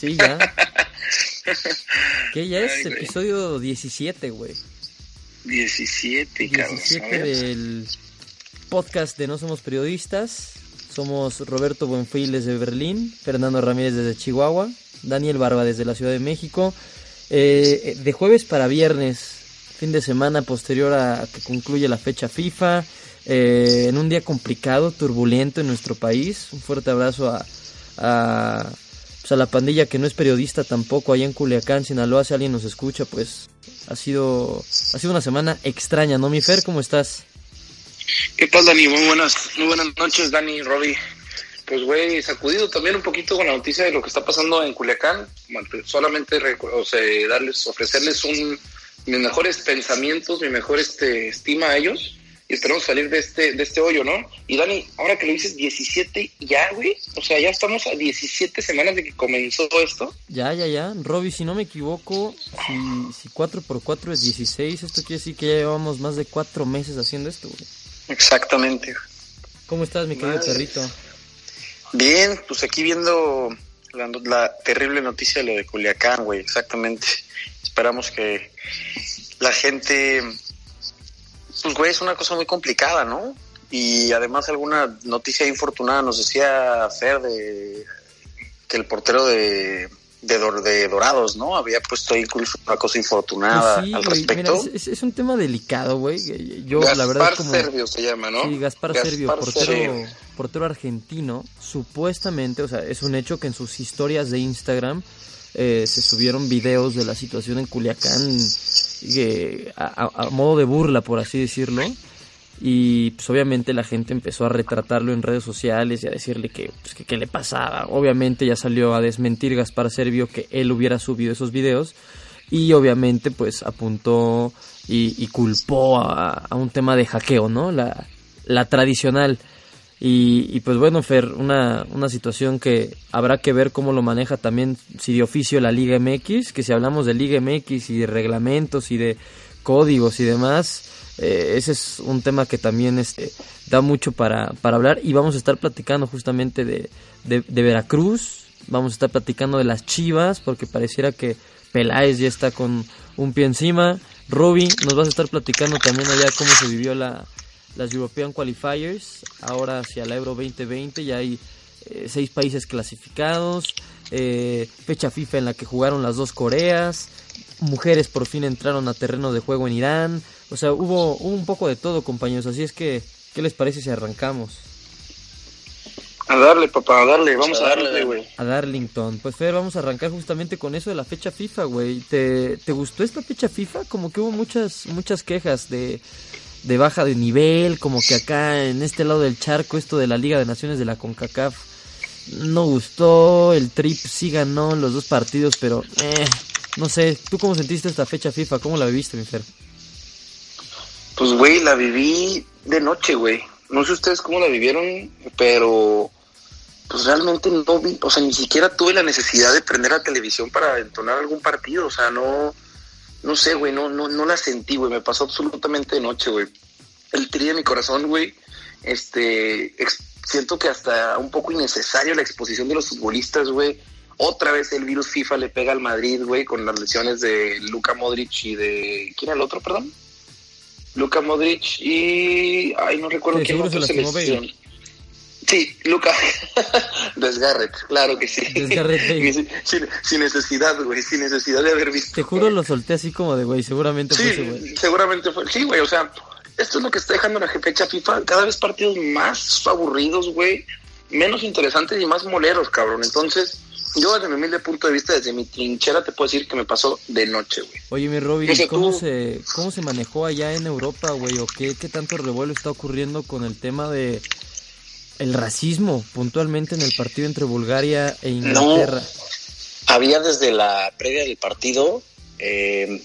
Sí, ya. que ya es Ay, episodio 17, güey. 17, cabrón. 17 del podcast de No Somos Periodistas. Somos Roberto Buenfiles de Berlín, Fernando Ramírez desde Chihuahua, Daniel Barba desde la Ciudad de México. Eh, de jueves para viernes, fin de semana posterior a que concluye la fecha FIFA, eh, en un día complicado, turbulento en nuestro país. Un fuerte abrazo a, a, pues a, la pandilla que no es periodista tampoco, allá en Culiacán, Sinaloa, si alguien nos escucha, pues ha sido, ha sido una semana extraña, ¿no, mi Fer? ¿Cómo estás? ¿Qué tal, Dani? Muy buenas, muy buenas noches, Dani, Robbie. Pues, güey, sacudido también un poquito con la noticia de lo que está pasando en Culiacán. Solamente o sea, darles, ofrecerles un, mis mejores pensamientos, mi mejor este, estima a ellos. Y esperamos salir de este, de este hoyo, ¿no? Y Dani, ahora que lo dices, 17 ya, güey. O sea, ya estamos a 17 semanas de que comenzó esto. Ya, ya, ya. Robbie, si no me equivoco, si, si 4 por 4 es 16, esto quiere decir que ya llevamos más de 4 meses haciendo esto, güey. Exactamente. ¿Cómo estás, mi querido Madre. perrito? Bien, pues aquí viendo la, la, terrible noticia de lo de Culiacán, güey, exactamente. Esperamos que la gente, pues, güey, es una cosa muy complicada, ¿no? Y además alguna noticia infortunada nos decía Fer de que el portero de de, de, Dorados, ¿no? Había puesto ahí incluso una cosa infortunada pues sí, al güey, respecto. Mira, es, es, un tema delicado, güey. Yo, Gaspar la verdad, como... Servio se llama, ¿no? Sí, Gaspar, Gaspar Servio, portero, Servio. portero argentino. Supuestamente, o sea, es un hecho que en sus historias de Instagram eh, se subieron videos de la situación en Culiacán eh, a, modo de burla, por así decirlo y pues obviamente la gente empezó a retratarlo en redes sociales y a decirle que, pues, le pasaba. Obviamente ya salió a desmentir Gaspar Servio que él hubiera subido esos videos y obviamente pues apuntó y, culpó a, un tema de hackeo, ¿no? La tradicional. Y, y, pues bueno, Fer, una, una situación que habrá que ver cómo lo maneja también, si de oficio la Liga MX, que si hablamos de Liga MX y de reglamentos y de códigos y demás, eh, ese es un tema que también este, da mucho para, para hablar. Y vamos a estar platicando justamente de, de, de, Veracruz, vamos a estar platicando de las Chivas porque pareciera que Peláez ya está con un pie encima, Roby nos vas a estar platicando también allá cómo se vivió la, las European Qualifiers, ahora hacia la Euro 2020 ya hay eh, seis países clasificados, eh, fecha FIFA en la que jugaron las dos Coreas, mujeres por fin entraron a terreno de juego en Irán, o sea, hubo, hubo, un poco de todo, compañeros. Así es que, ¿qué les parece si arrancamos? A darle, papá, a darle. Vamos a, darle, güey. A Darlington. Pues, Fer, vamos a arrancar justamente con eso de la fecha FIFA, güey. ¿Te, ¿Te gustó esta fecha FIFA? Como que hubo muchas, muchas quejas de, de baja de nivel, como que acá en este lado del charco, esto de la Liga de Naciones de la CONCACAF no gustó. El Trip sí ganó los dos partidos, pero, eh, no sé. ¿Tú cómo sentiste esta fecha FIFA? ¿Cómo la viviste, mi Fer? Pues, güey, la viví de noche, güey. No sé ustedes cómo la vivieron, pero pues realmente no vi, o sea, ni siquiera tuve la necesidad de prender la televisión para entonar algún partido, o sea, no, no sé, güey, no, no, no la sentí, güey, me pasó absolutamente de noche, güey. El tri de mi corazón, güey, este, siento que hasta un poco innecesario la exposición de los futbolistas, güey. Otra vez el virus FIFA le pega al Madrid, güey, con las lesiones de Luka Modric y de, ¿quién era el otro, perdón? Luka Modric y. Ay, no recuerdo sí, quién otro se lesionó. Sí, Luka. Desgarret, claro que sí. Desgarret, sin, sin, sin, necesidad, güey, sin necesidad de haber visto. Te juro lo solté así como de, güey, seguramente sí, fue ese, güey. Seguramente fue. Sí, güey, o sea, esto es lo que está dejando la fecha FIFA. Cada vez partidos más aburridos, güey, menos interesantes y más moleros, cabrón. Entonces, yo desde mi humilde punto de vista, desde mi trinchera, te puedo decir que me pasó de noche, güey. Oye, mi Robin, ¿cómo, tú... se, ¿cómo se manejó allá en Europa, güey? ¿O qué, qué tanto revuelo está ocurriendo con el tema de el racismo puntualmente en el partido entre Bulgaria e Inglaterra. había desde la previa del partido, eh,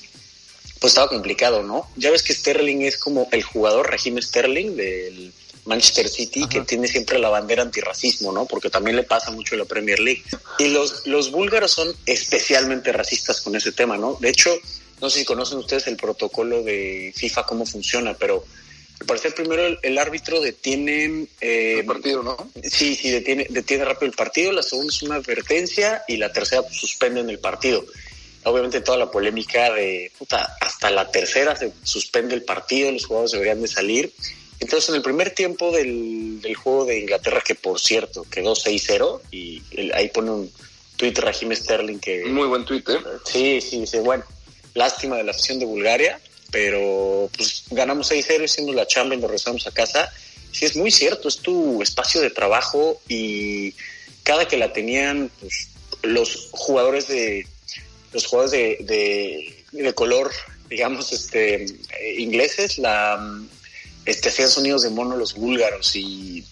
pues estaba complicado, ¿no? Ya ves que Sterling es como el jugador Regime Sterling del Manchester City que tiene siempre la bandera antirracismo, ¿no? Porque también le pasa mucho en la Premier League. Y los, los búlgaros son especialmente racistas con ese tema, ¿no? De hecho, no sé si conocen ustedes el protocolo de FIFA, cómo funciona, pero al parecer primero el, árbitro detiene... Eh, el partido, ¿no? Sí, sí, detiene, detiene rápido el partido, la segunda es una advertencia y la tercera pues, suspenden el partido. Obviamente toda la polémica de, puta, hasta la tercera se suspende el partido, los jugadores deberían de salir entonces, en el primer tiempo del, juego de Inglaterra, que por cierto quedó 6-0, y ahí pone un tweet Raheem Sterling que... Muy buen Twitter. Sí, sí, dice, bueno, lástima de la afición de Bulgaria, pero pues ganamos 6-0 siendo la chamba y nos regresamos a casa. Sí, es muy cierto, es tu espacio de trabajo y cada que la tenían pues, los jugadores de los jugadores de, de, color digamos este eh, ingleses la este, hacían sonidos de mono los búlgaros y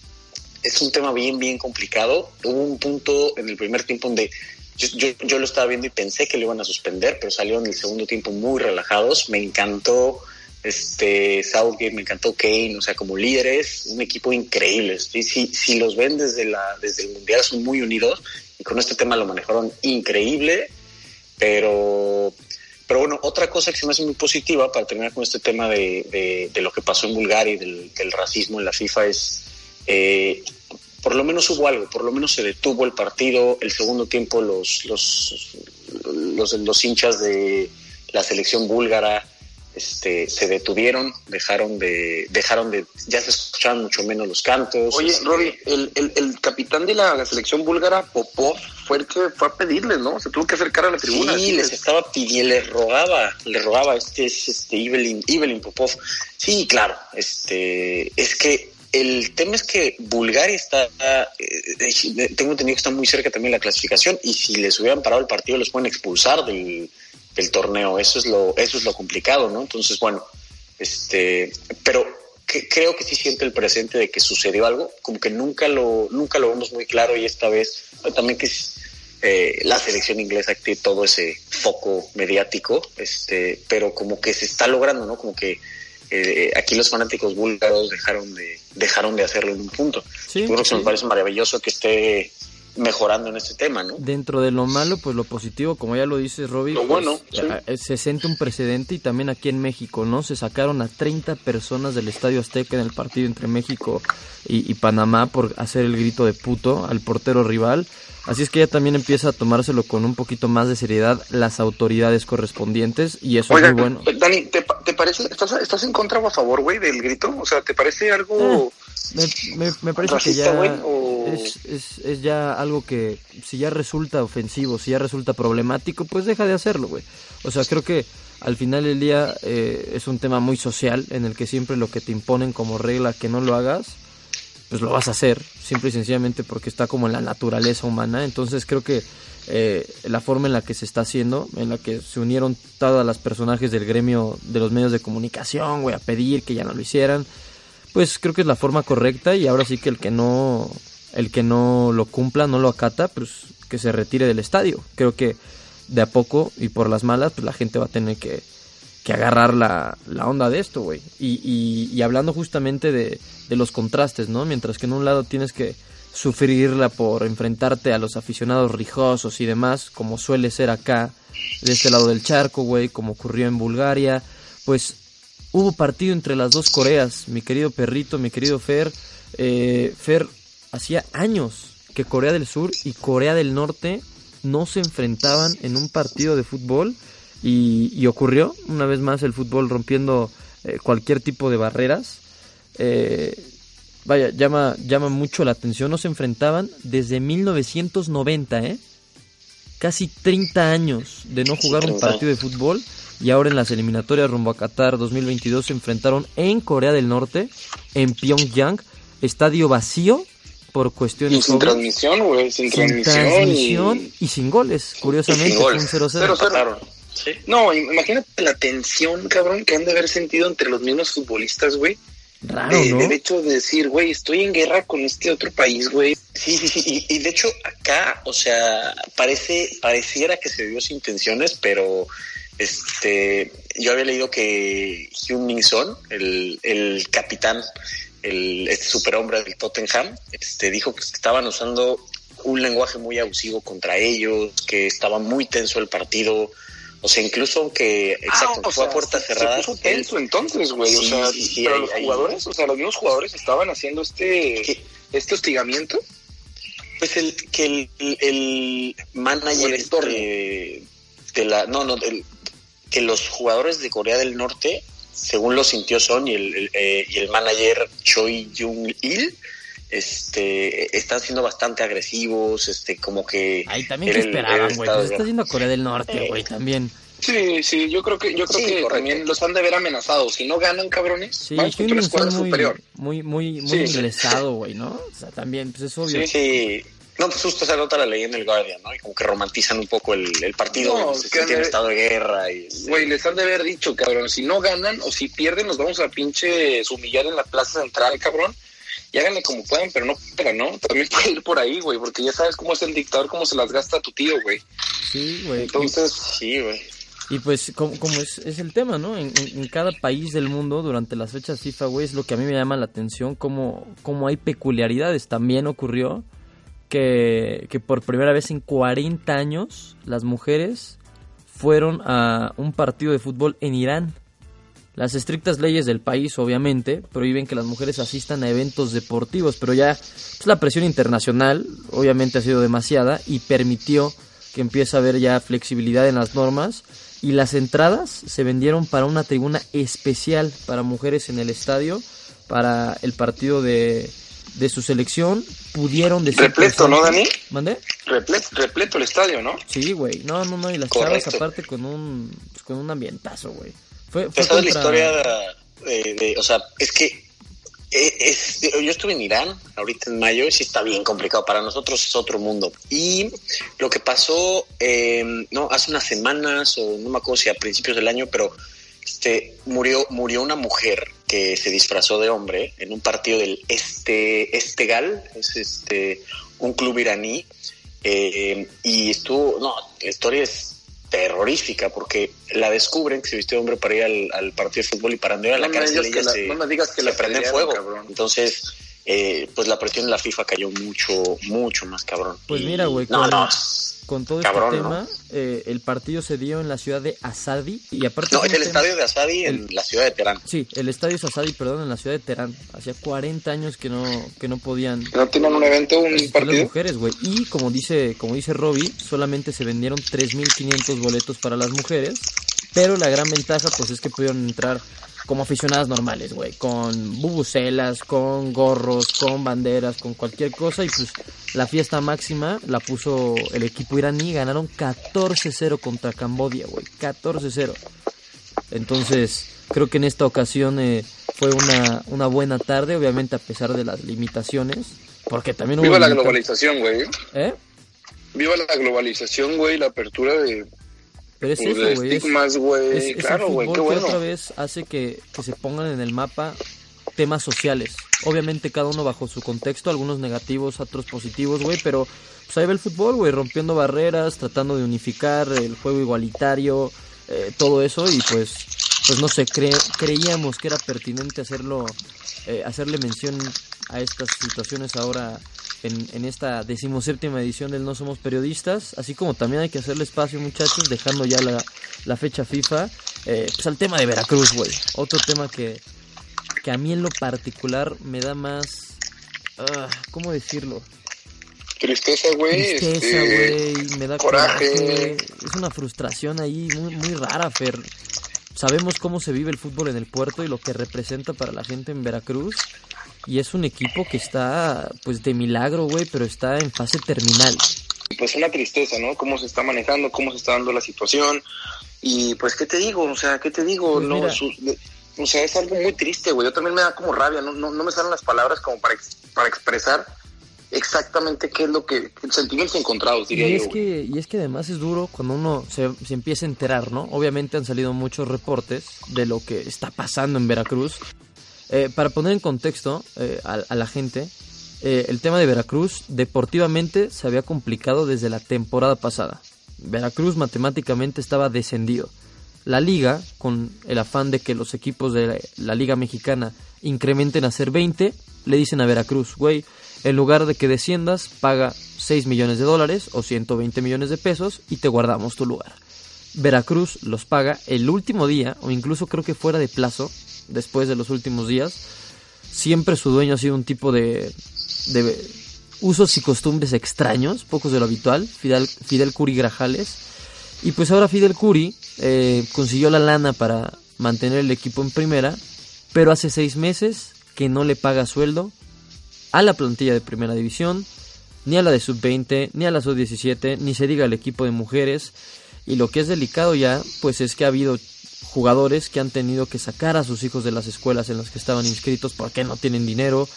es un tema bien, bien complicado. Hubo un punto en el primer tiempo donde yo, yo, lo estaba viendo y pensé que lo iban a suspender, pero salió en el segundo tiempo muy relajados. Me encantó este Southgate, me encantó Kane, o sea, como líderes, un equipo increíble. Si, si los ven desde, la, desde el Mundial, son muy unidos y con este tema lo manejaron increíble, pero pero bueno, otra cosa que se me hace muy positiva para terminar con este tema de, de, lo que pasó en Bulgaria y del, racismo en la FIFA es, eh, por lo menos hubo algo, por lo menos se detuvo el partido, el segundo tiempo los, los, los, los hinchas de la selección búlgara este, se detuvieron, dejaron de, dejaron de, ya se escuchaban mucho menos los cantos. Oye, este, Rory, el, el, el, capitán de la selección búlgara, Popov, fue el que fue a pedirles, ¿no? Se tuvo que acercar a la tribuna. Sí, les estaba pidiendo, les rogaba, le rogaba, este es este Evelyn, Popov. Sí, claro, este, es que el tema es que Bulgaria está, eh, tengo entendido que está muy cerca también la clasificación y si les hubieran parado el partido los pueden expulsar del, torneo. Eso es lo, eso es lo complicado, ¿no? Entonces, bueno, este, pero que, creo que sí siente el presente de que sucedió algo, como que nunca lo, nunca lo vemos muy claro y esta vez también que eh, la selección inglesa tiene todo ese foco mediático, este, pero como que se está logrando, ¿no? Como que eh, aquí los fanáticos búlgaros dejaron de, dejaron de hacerlo en un punto. Sí, creo que me parece maravilloso que esté mejorando en este tema, ¿no? Dentro de lo malo, pues lo positivo, como ya lo dice Robbie, lo bueno, pues, se siente un precedente y también aquí en México, ¿no? Se sacaron a 30 personas del Estadio Azteca en el partido entre México y, y Panamá por hacer el grito de puto al portero rival. Así es que ya también empieza a tomárselo con un poquito más de seriedad las autoridades correspondientes y eso es muy bueno. Dani, ¿te, parece, estás, estás en contra o a favor, güey, del grito? O sea, ¿te parece algo... Eh, me, parece que ya es, es, ya algo que si ya resulta ofensivo, si ya resulta problemático, pues deja de hacerlo, güey. O sea, creo que al final del día eh, es un tema muy social en el que siempre lo que te imponen como regla que no lo hagas pues lo vas a hacer, simple y sencillamente porque está como en la naturaleza humana. Entonces creo que eh, la forma en la que se está haciendo, en la que se unieron todas las personajes del gremio de los medios de comunicación, güey, a pedir que ya no lo hicieran, pues creo que es la forma correcta y ahora sí que el que no, el que no lo cumpla, no lo acata, pues que se retire del estadio. Creo que de a poco y por las malas, pues la gente va a tener que que agarrar la, la onda de esto, güey. Y, y, hablando justamente de, de, los contrastes, ¿no? Mientras que en un lado tienes que sufrirla por enfrentarte a los aficionados rijosos y demás, como suele ser acá, de este lado del charco, güey, como ocurrió en Bulgaria, pues hubo partido entre las dos Coreas, mi querido perrito, mi querido Fer. Eh, Fer, hacía años que Corea del Sur y Corea del Norte no se enfrentaban en un partido de fútbol y, ocurrió, una vez más, el fútbol rompiendo eh, cualquier tipo de barreras. Eh, vaya, llama, llama mucho la atención. No se enfrentaban desde 1990, ¿eh? Casi 30 años de no jugar un partido de fútbol. Y ahora en las eliminatorias rumbo a Qatar 2022 se enfrentaron en Corea del Norte, en Pyongyang, estadio vacío por cuestiones. Y sin transmisión, güey, sin, transmisión. y... sin goles, curiosamente. 0-0. No, imagínate la tensión, cabrón, que han de haber sentido entre los mismos futbolistas, güey. Raro, de- hecho de decir, güey, estoy en guerra con este otro país, güey. Sí, sí, sí. Y, y de hecho, acá, o sea, parece, pareciera que se dio sin intenciones, pero este, yo había leído que Hyun Min Son, el, el capitán, el, este superhombre del Tottenham, este, dijo que estaban usando un lenguaje muy abusivo contra ellos, que estaba muy tenso el partido. O sea, incluso aunque, exacto, Ah, fue sea, a puertas se- cerradas. Se puso él- entonces, güey. o sea, sí, sí, pero los jugadores, o sea, los mismos jugadores estaban haciendo este, ¿Qué? este hostigamiento. Pues el que el, el, manager el entorno. de, de la no no el- que los jugadores de Corea del Norte según lo sintió Son y el, el, eh, y el manager Choi Jung Il este están siendo bastante agresivos este como que Ahí también que esperaban, güey. Pues está a Corea del Norte, güey, también. Sí, sí, yo creo que, yo creo Sí, que correcto. también los han de ver amenazados. Si no ganan, cabrones, Sí, vamos contra una Son muy, superior. muy, muy, muy Sí. ingresado, güey, ¿no? O sea, también, pues es obvio. Sí. Sí. No, pues justo se nota la ley en el Guardian, ¿no? Y como que romantizan un poco el, el partido, No, se de- estado de guerra y... Güey, les han de haber dicho, cabrón, si no ganan o si pierden, nos vamos a pinche humillar en la plaza central, cabrón. Y háganle como puedan, pero no pero no. También puede ir por ahí, güey, porque ya sabes cómo es el dictador, cómo se las gasta tu tío, güey. Sí, güey. Entonces, Sí, güey. Y pues, como, como es, es el tema, ¿no? En, en- en cada país del mundo, durante las fechas FIFA, güey, es lo que a mí me llama la atención, como, como hay peculiaridades. También ocurrió que, que por primera vez en 40 años, las mujeres fueron a un partido de fútbol en Irán. Las estrictas leyes del país, obviamente, prohíben que las mujeres asistan a eventos deportivos, pero ya pues, la presión internacional, obviamente, ha sido demasiada y permitió que empiece a haber ya flexibilidad en las normas y las entradas se vendieron para una tribuna especial para mujeres en el estadio para el partido de, de su selección. Pudieron decir Repleto, ¿no, Dani? ¿Mandé? repleto, repleto el estadio, ¿no? Sí, güey. No, no, no. Y las Correcto. chavas aparte con un, pues, con un ambientazo, güey. Fue, fue ¿Tú sabes la historia de, de- o sea, es que eh, es, yo estuve en Irán ahorita en mayo y sí está bien complicado. Para nosotros es otro mundo. Y lo que pasó, eh, no, hace unas semanas o no me acuerdo si a principios del año, pero este murió murió una mujer que se disfrazó de hombre en un partido del este Estegal, es este un club iraní eh, y estuvo, no, la historia es terrorífica porque la descubren que se vistió de hombre para ir al, al partido de fútbol y para andar a la No me cárcel digas que ella la- se, no me digas que la prende fuego. cabrón. Entonces, eh, pues la presión de la FIFA cayó mucho, mucho más cabrón. Pues Y- mira, güey, No, con- no, Con todo Cabrón, este ¿no? tema, eh, el partido se dio en la ciudad de Asadi y aparte... no, es el tema- estadio de Asadi en la ciudad de Teherán. Sí, el estadio es Asadi, perdón, en la ciudad de Teherán. Hacía 40 años que no, que no podían ¿No tienen un evento, un asistir las partido? mujeres, güey. Y como dice, como dice Robbie, solamente se vendieron 3.500 boletos para las mujeres. Pero la gran ventaja, pues, es que pudieron entrar como aficionadas normales, güey. Con bubucelas, con gorros, con banderas, con cualquier cosa. Y pues la fiesta máxima la puso el equipo iraní. Ganaron 14-0 contra Cambodia, güey. 14-0. Entonces, creo que en esta ocasión eh, fue una, una buena tarde, obviamente a pesar de las limitaciones. Porque también hubo Viva la globalización, güey. ¿Eh? Viva la globalización, güey, la apertura de, Pero es eso, güey. Estigmas, güey. es- Claro, güey, qué fútbol que bueno. otra vez hace que, que se pongan en el mapa temas sociales. Obviamente cada uno bajo su contexto, algunos negativos, otros positivos, güey, pero pues ahí va el fútbol, güey, rompiendo barreras, tratando de unificar el juego igualitario, eh, todo eso y pues pues no sé, cre- creíamos que era pertinente hacerlo eh, hacerle mención a estas situaciones ahora en, en esta decimoséptima edición del No Somos Periodistas, así como también hay que hacerle espacio muchachos, dejando ya la, la fecha FIFA, eh, pues al tema de Veracruz, güey, otro tema que, que a mí en lo particular me da más, ah, ¿cómo decirlo? Tristeza, güey. Tristeza, este, güey, me da coraje. coraje. Es una frustración ahí muy, muy rara, Fer. Sabemos cómo se vive el fútbol en el puerto y lo que representa para la gente en Veracruz. Y es un equipo que está, pues, de milagro, güey, pero está en fase terminal. pues una tristeza, ¿no? Cómo se está manejando, cómo se está dando la situación. Y pues, ¿qué te digo? O sea, ¿qué te digo? Pues no, mira. su- de- o sea, es algo muy triste, güey. Yo también me da como rabia, no, no, no me salen las palabras como para, ex- para expresar exactamente qué es lo que... Sentimientos encontrados, diría Y yo, es, güey. que, y es que además es duro cuando uno se, se empieza a enterar, ¿no? Obviamente han salido muchos reportes de lo que está pasando en Veracruz. Eh, para poner en contexto eh, a, a, la gente, eh, el tema de Veracruz deportivamente se había complicado desde la temporada pasada. Veracruz matemáticamente estaba descendido. La liga, con el afán de que los equipos de la, la liga mexicana incrementen a ser 20, le dicen a Veracruz, güey, en lugar de que desciendas, paga 6 millones de dólares o 120 millones de pesos y te guardamos tu lugar. Veracruz los paga el último día, o incluso creo que fuera de plazo, después de los últimos días. Siempre su dueño ha sido un tipo de, de usos y costumbres extraños, pocos de lo habitual, Fidel, Fidel Curi Grajales. Y pues ahora Fidel Curi eh, consiguió la lana para mantener el equipo en primera, pero hace seis meses que no le paga sueldo a la plantilla de primera división, ni a la de sub-20, ni a la sub-17, ni se diga al equipo de mujeres. Y lo que es delicado ya, pues es que ha habido jugadores que han tenido que sacar a sus hijos de las escuelas en las que estaban inscritos porque no tienen dinero.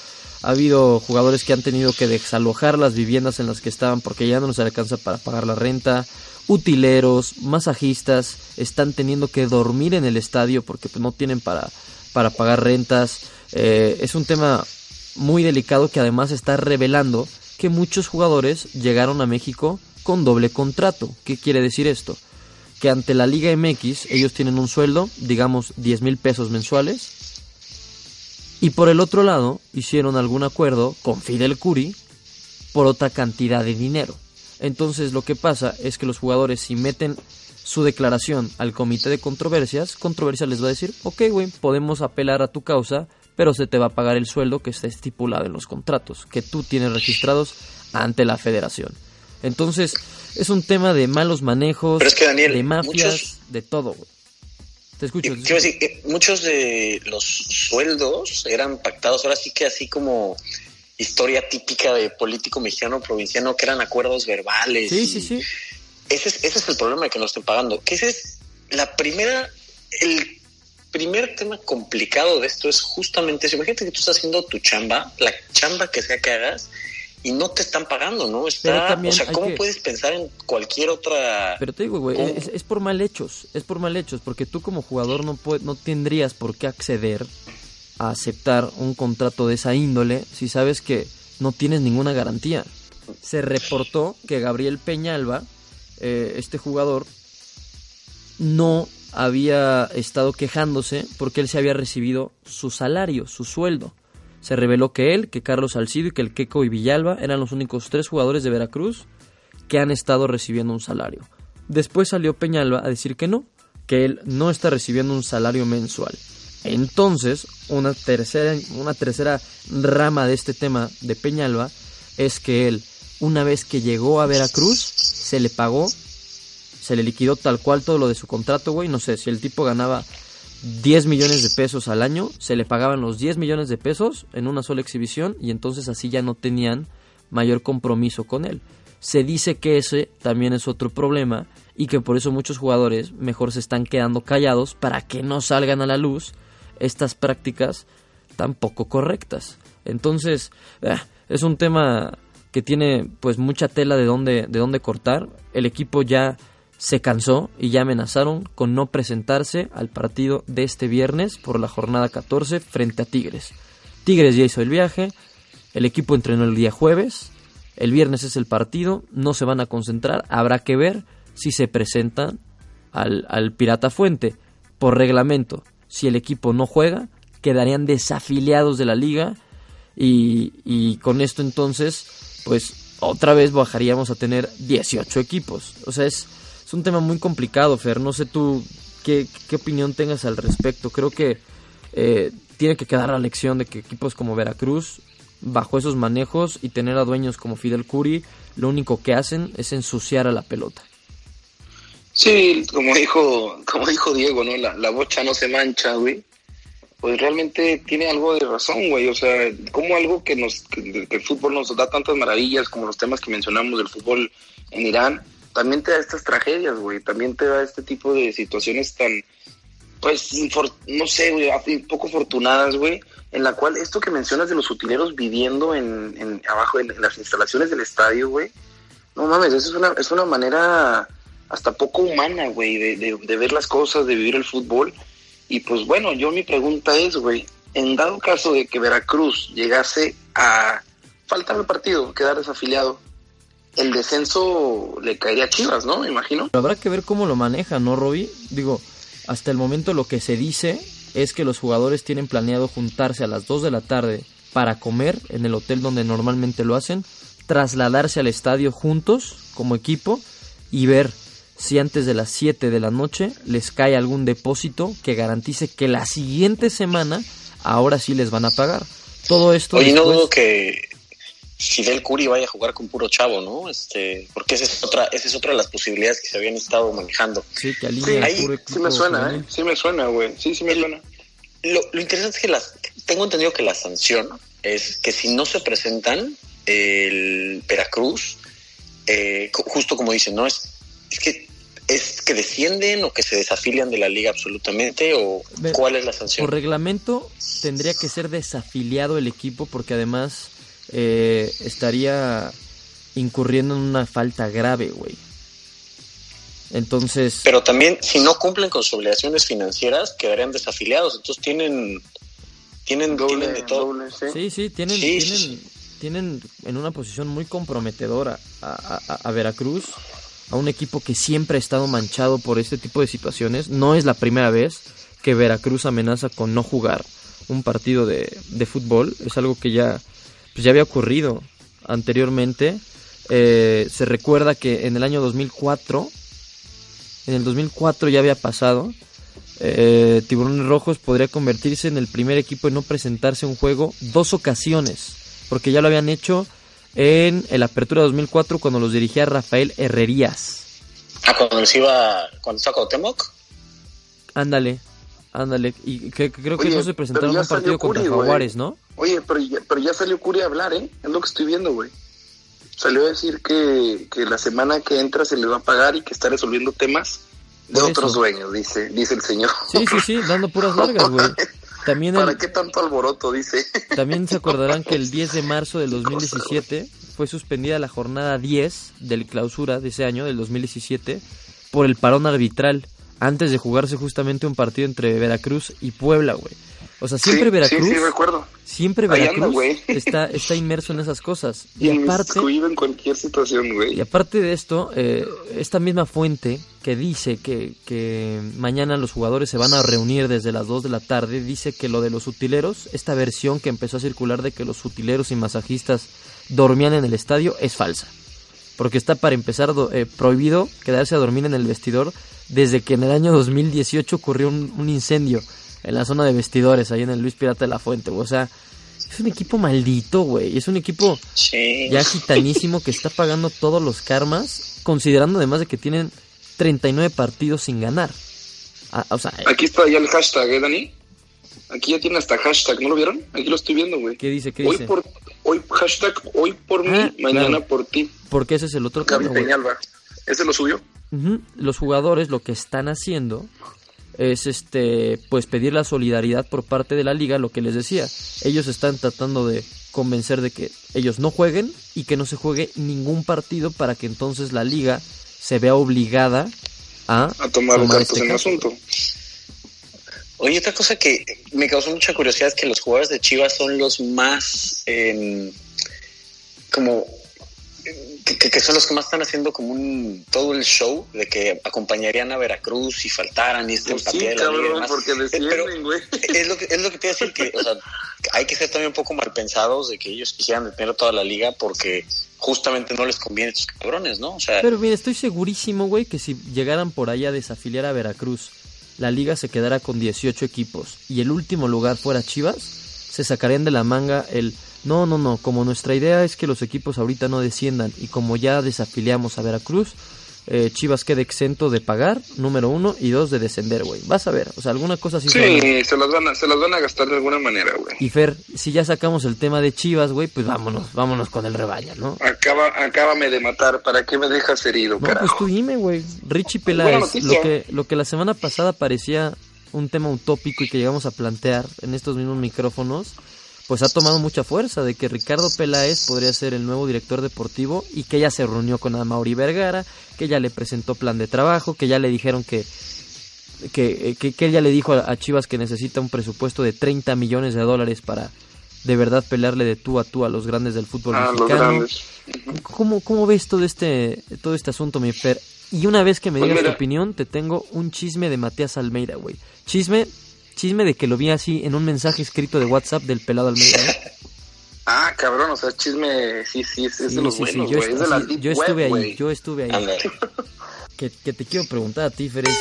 Ha habido jugadores que han tenido que desalojar las viviendas en las que estaban porque ya no les alcanza para pagar la renta. Utileros, masajistas están teniendo que dormir en el estadio porque no tienen para, para pagar rentas. Eh, es un tema muy delicado que además está revelando que muchos jugadores llegaron a México con doble contrato. ¿Qué quiere decir esto? Que ante la Liga MX ellos tienen un sueldo, digamos 10 mil pesos mensuales, y por el otro lado hicieron algún acuerdo con Fidel Curi por otra cantidad de dinero. Entonces lo que pasa es que los jugadores si meten su declaración al comité de controversias, controversia les va a decir, ok, güey, podemos apelar a tu causa, pero se te va a pagar el sueldo que está estipulado en los contratos, que tú tienes registrados ante la federación. Entonces, es un tema de malos manejos, de mafias, de todo. Te escucho. Decir, que muchos de los sueldos eran pactados, ahora sí que así como historia típica de político mexicano provinciano, que eran acuerdos verbales. Sí, sí, sí. Ese es, ese es el problema de que no estén pagando. Que ese es la primera, el primer tema complicado de esto es justamente eso. Imagínate que tú estás haciendo tu chamba, la chamba que sea que hagas, y no te están pagando, ¿no? Está, o sea, ¿cómo puedes pensar en cualquier otra... Pero te digo, güey, es, es, por mal hechos, es por mal hechos, porque tú como jugador no, puede, no tendrías por qué acceder a aceptar un contrato de esa índole si sabes que no tienes ninguna garantía. Se reportó que Gabriel Peñalba, eh, este jugador, no había estado quejándose porque él se había recibido su salario, su sueldo. Se reveló que él, que Carlos Salcido y que el Queco y Villalba eran los únicos tres jugadores de Veracruz que han estado recibiendo un salario. Después salió Peñalba a decir que no, que él no está recibiendo un salario mensual. Entonces, una tercera, una tercera rama de este tema de Peñalba es que él, una vez que llegó a Veracruz, se le pagó, se le liquidó tal cual todo lo de su contrato, güey. No sé, si el tipo ganaba 10 millones de pesos al año, se le pagaban los 10 millones de pesos en una sola exhibición y entonces así ya no tenían mayor compromiso con él. Se dice que ese también es otro problema y que por eso muchos jugadores mejor se están quedando callados para que no salgan a la luz estas prácticas tan poco correctas. Entonces, eh, es un tema que tiene pues mucha tela de dónde, de dónde cortar. El equipo ya se cansó y ya amenazaron con no presentarse al partido de este viernes por la jornada 14 frente a Tigres. Tigres ya hizo el viaje, el equipo entrenó el día jueves, el viernes es el partido, no se van a concentrar, habrá que ver si se presentan al, al Pirata Fuente. Por reglamento, si el equipo no juega, quedarían desafiliados de la liga y, y con esto entonces, pues otra vez bajaríamos a tener 18 equipos. O sea, es, es un tema muy complicado, Fer. No sé tú qué, opinión tengas al respecto. Creo que eh, tiene que quedar la lección de que equipos como Veracruz, bajo esos manejos y tener a dueños como Fidel Curi, lo único que hacen es ensuciar a la pelota. Sí, como dijo, como dijo Diego, ¿no? La, bocha no se mancha, güey. Pues realmente tiene algo de razón, güey. O sea, como algo que nos, que el fútbol nos da tantas maravillas, como los temas que mencionamos del fútbol en Irán, también te da estas tragedias, güey, también te da este tipo de situaciones tan, pues, no sé, güey, poco afortunadas, güey, en la cual esto que mencionas de los utileros viviendo en, en abajo en, las instalaciones del estadio, güey, no mames, eso es una, es una manera hasta poco humana, güey, de, de, de ver las cosas, de vivir el fútbol. Y pues bueno, yo mi pregunta es, güey, en dado caso de que Veracruz llegase a faltar el partido, quedar desafiliado, el descenso le caería a Chivas, ¿no? Me imagino. Habrá que ver cómo lo maneja, ¿no, Roby? Digo, hasta el momento lo que se dice es que los jugadores tienen planeado juntarse a las 2 de la tarde para comer en el hotel donde normalmente lo hacen, trasladarse al estadio juntos como equipo y ver si antes de las 7 de la noche les cae algún depósito que garantice que la siguiente semana ahora sí les van a pagar. Todo esto. Oye, no dudo que Fidel Curi vaya a jugar con puro chavo, ¿no? Este, porque esa es otra, esa es otra de las posibilidades que se habían estado manejando. Sí, que sí, sí me suena, ¿eh? Sí me suena, güey. Sí, sí me suena. Lo, lo, interesante es que las, tengo entendido que la sanción es que si no se presentan el Veracruz, eh, justo como dicen, ¿no? Es, es que ¿Es que descienden o que se desafilian de la liga absolutamente o cuál es la sanción? Por reglamento tendría que ser desafiliado el equipo porque además eh, estaría incurriendo en una falta grave, güey. Entonces... Pero también si no cumplen con sus obligaciones financieras quedarían desafiliados, entonces tienen tienen, doble, de todo. sí. sí, tienen, tienen, tienen en una posición muy comprometedora a, a, a Veracruz a un equipo que siempre ha estado manchado por este tipo de situaciones. No es la primera vez que Veracruz amenaza con no jugar un partido de, de fútbol. Es algo que ya, pues ya había ocurrido anteriormente. Eh, se recuerda que en el año 2004, en el 2004 ya había pasado. Eh, Tiburones Rojos podría convertirse en el primer equipo en no presentarse a un juego dos ocasiones, porque ya lo habían hecho en el Apertura 2004 cuando los dirigía Rafael Herrerías. Ah, cuando les iba, cuando estaba. Ándale, ándale. Y que, creo que no se presentaron en un partido contra Jaguares, ¿no? Oye, pero ya, pero ya salió Curi a hablar, ¿eh? Es lo que estoy viendo, güey. Salió a decir que, que la semana que entra se le va a pagar y que está resolviendo temas de otros dueños, dice, dice el señor. Sí, sí, sí, dando puras largas, güey. También ¿Para qué tanto alboroto? Dice. También se acordarán que el 10 de marzo del 2017 fue suspendida la jornada 10 del clausura de ese año, del 2017, por el parón arbitral, antes de jugarse justamente un partido entre Veracruz y Puebla, güey. O sea, siempre Veracruz. Sí, sí, recuerdo. Siempre Veracruz está, está inmerso en esas cosas. Y aparte. en cualquier situación, güey. Y aparte de esto, eh, esta misma fuente que dice que, que mañana los jugadores se van a reunir desde las 2 de la tarde, dice que lo de los utileros, esta versión que empezó a circular de que los utileros y masajistas dormían en el estadio, es falsa. Porque está para empezar eh, prohibido quedarse a dormir en el vestidor desde que en el año 2018 ocurrió un, un incendio en la zona de vestidores, ahí en el Luis Pirata de la Fuente, O sea, es un equipo maldito, güey. Es un equipo ya gitanísimo que está pagando todos los karmas, considerando además de que tienen 39 partidos sin ganar. Ah, o sea, Aquí está ya el hashtag, ¿eh, Dani? Aquí ya tiene hasta hashtag, ¿no lo vieron? Aquí lo estoy viendo, güey. ¿Qué dice? ¿Qué hoy dice? Por, hoy, hashtag, hoy por mí, Ah, mañana por ti. Porque ese es el otro Gaby. ¿Ese lo subió? Los jugadores lo que están haciendo es este pues pedir la solidaridad por parte de la liga, lo que les decía. Ellos están tratando de convencer de que ellos no jueguen y que no se juegue ningún partido para que entonces la liga se vea obligada a, A tomar cartas este en el asunto. Oye, otra cosa que me causó mucha curiosidad es que los jugadores de Chivas son los más eh, como que, que- son los que más están haciendo como un todo el show de que acompañarían a Veracruz y faltaran y esta Pues sí, cabrón, demás. porque Eh, descienden, güey. es lo que es lo que te iba a decir que o sea, hay que ser también un poco mal pensados de que ellos quisieran detener toda la liga porque justamente no les conviene a estos cabrones, ¿no? O sea, Pero bien, estoy segurísimo, güey, que si llegaran por ahí a desafiliar a Veracruz, la liga se quedara con 18 equipos y el último lugar fuera Chivas, se sacarían de la manga el no, no, no, como nuestra idea es que los equipos ahorita no desciendan y como ya desafiliamos a Veracruz, eh, Chivas queda exento de pagar, número uno, y dos, de descender, güey. Vas a ver, o sea, alguna cosa así. se Sí, se las, van a, se las van a gastar de alguna manera, güey. Y Fer, si ya sacamos el tema de Chivas, güey, pues vámonos, vámonos con el rebaño, ¿no? Acaba, acábame de matar, ¿para qué me dejas herido, No, pues tú dime, güey. Richie Peláez, lo que, lo que la semana pasada parecía un tema utópico y que llegamos a plantear en estos mismos micrófonos, pues ha tomado mucha fuerza de que Ricardo Peláez podría ser el nuevo director deportivo y que ya se reunió con Amauri Vergara, que ya le presentó plan de trabajo, que ya le dijeron que que, que, que él ya le dijo a, a Chivas que necesita un presupuesto de 30 millones de dólares para de verdad pelearle de tú a tú a los grandes del fútbol Ah, mexicano. ¿Cómo, ¿Cómo ves todo este, todo este asunto, mi Fer? Y una vez que me Pues digas tu opinión, te tengo un chisme de Matías Almeida, güey. Chisme, chisme de que lo vi así en un mensaje escrito de WhatsApp del pelado Almeida. Ah, cabrón, o sea, chisme, sí, sí, es, es Sí, de los sí, sí, buenos, yo, Es de la sí, yo web, estuve ahí, yo estuve ahí. Que, que te quiero preguntar a ti, Fer, es,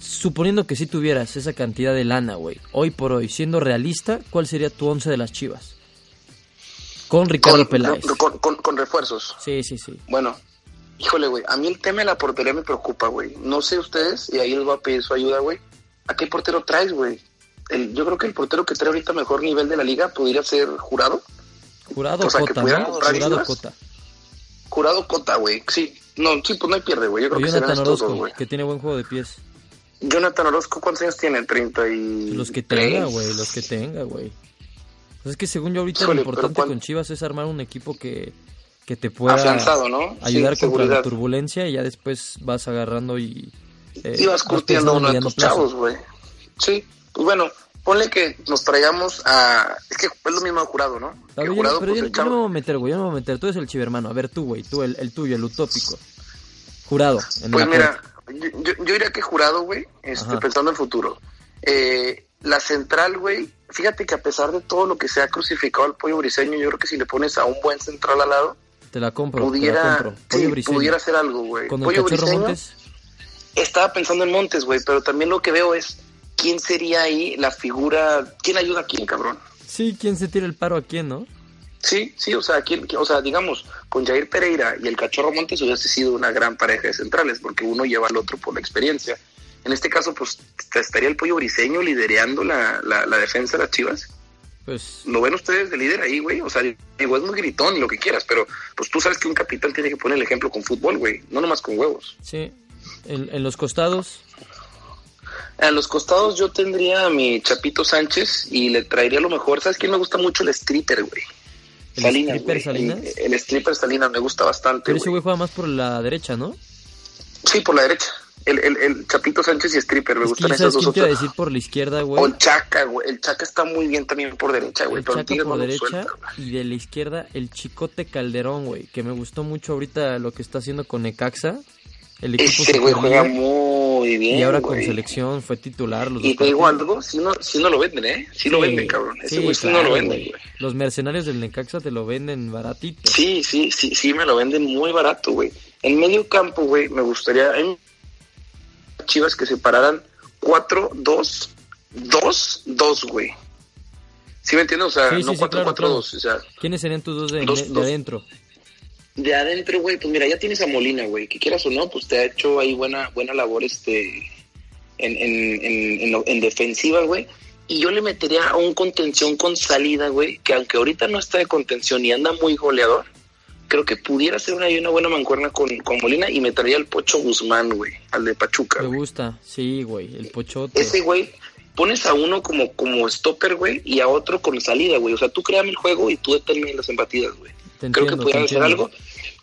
suponiendo que si tuvieras esa cantidad de lana, güey, hoy por hoy, siendo realista, ¿cuál sería tu once de las chivas? Con Ricardo Con, Peláez. con, con- con refuerzos. Sí, sí, sí. Bueno, híjole, güey, a mí el tema de la portería me preocupa, güey. No sé ustedes, y ahí les voy a pedir su ayuda, güey. ¿A qué portero traes, güey? Yo creo que el portero que trae ahorita mejor nivel de la liga podría ser Jurado. Jurado O sea, que Cota, pudieran ¿no? Jurado. Cota. Jurado Cota, güey. Sí, no, sí, pues no hay pierde, güey. Yo O creo que serán Jonathan Orozco, güey. que tiene buen juego de pies. Jonathan Orozco, ¿cuántos años tiene? 30 y... Los que tenga, güey, los que tenga, güey. Pues es que según yo ahorita Híjole, lo importante ¿cuál- con Chivas es armar un equipo que, que te pueda Afianzado, ¿no? ayudar Sí, contra la turbulencia y ya después vas agarrando y... eh, y vas curtiendo uno de tus plazo. chavos, güey. Sí, pues bueno, ponle que nos traigamos a... Es que es lo mismo Jurado, ¿no? Ver, yo- Jurado, pero pues yo, el yo no me voy a meter, güey, yo no me voy a meter. Tú eres el chivermano. A ver, tú, güey, tú, el, el tuyo, el utópico. Jurado, en Pues mira, yo, yo, yo diría que Jurado, güey, este, pensando en el futuro. Eh, la central, güey, fíjate que a pesar de todo lo que se ha crucificado al pollo briseño, yo creo que si le pones a un buen central al lado, Te la compro, te la pudiera, compro. sí, Pollo Briseño. pudiera hacer algo, güey. Con el Pollo cachorro Briseño, Montes, Estaba pensando en Montes, güey, pero también lo que veo es quién sería ahí la figura, quién ayuda a quién, cabrón. sí, ¿quién se tira el paro a quién, no? Sí, sí, o sea, quién, o sea, digamos, con Jair Pereira y el Cachorro Montes hubiese sido una gran pareja de centrales, porque uno lleva al otro por la experiencia. En este caso, pues, estaría el pollo briseño liderando la, la, la defensa de las Chivas. Pues ¿Lo ven ustedes de líder ahí, güey? O sea, digo, es muy gritón y lo que quieras, pero pues tú sabes que un capitán tiene que poner el ejemplo con fútbol, güey, no nomás con huevos. sí. En, en los costados, A los costados yo tendría a mi Chapito Sánchez y le traería lo mejor. ¿Sabes quién me gusta mucho? El stripper, güey. ¿El Salinas, stripper güey. Salinas? El, el stripper Salinas me gusta bastante, pero ese güey. juega más por la derecha, ¿no? Sí, por la derecha. El, el, el Chapito Sánchez y stripper, me Es gustan sabes dos. te iba a otros. decir por la izquierda, O güey. el Chaca, güey. El Chaca está muy bien también por derecha, güey. El Pero Chaca por no derecha suelta, y de la izquierda el Chicote Calderón, güey, que me gustó mucho ahorita lo que está haciendo con Necaxa. El equipo Ese güey juega muy bien, y ahora con selección fue titular los Y te digo algo, si no, si no lo venden, ¿eh? Si lo Sí, venden, cabrón. Ese sí, güey sí no claro, lo venden, güey. Los mercenarios del Necaxa te lo venden baratito. Sí, sí, sí, sí, me lo venden muy barato, güey. En medio campo, güey, me gustaría en Chivas que separaran 4, 2, 2, 2, güey. ¿Sí me entiendes? O sea, Sí, no sí, 4, claro, 4, claro. 2. O sea, ¿Quiénes serían tus dos de, Dos, de dos. adentro? De adentro, güey, pues mira, ya tienes a Molina, güey. Que quieras o no, pues te ha hecho ahí buena, buena labor este en, en, en, en, defensiva, güey. Y yo le metería a un contención con salida, güey, que aunque ahorita no está de contención y anda muy goleador, creo que pudiera ser una, una buena mancuerna con, con Molina y metería al Pocho Guzmán, güey, al de Pachuca, Me gusta, sí, güey, el pochote. Ese güey, pones a uno como, como stopper, güey, y a otro con salida, güey. O sea, tú créame el juego y tú determines las embatidas, güey. Creo que te hacer algo.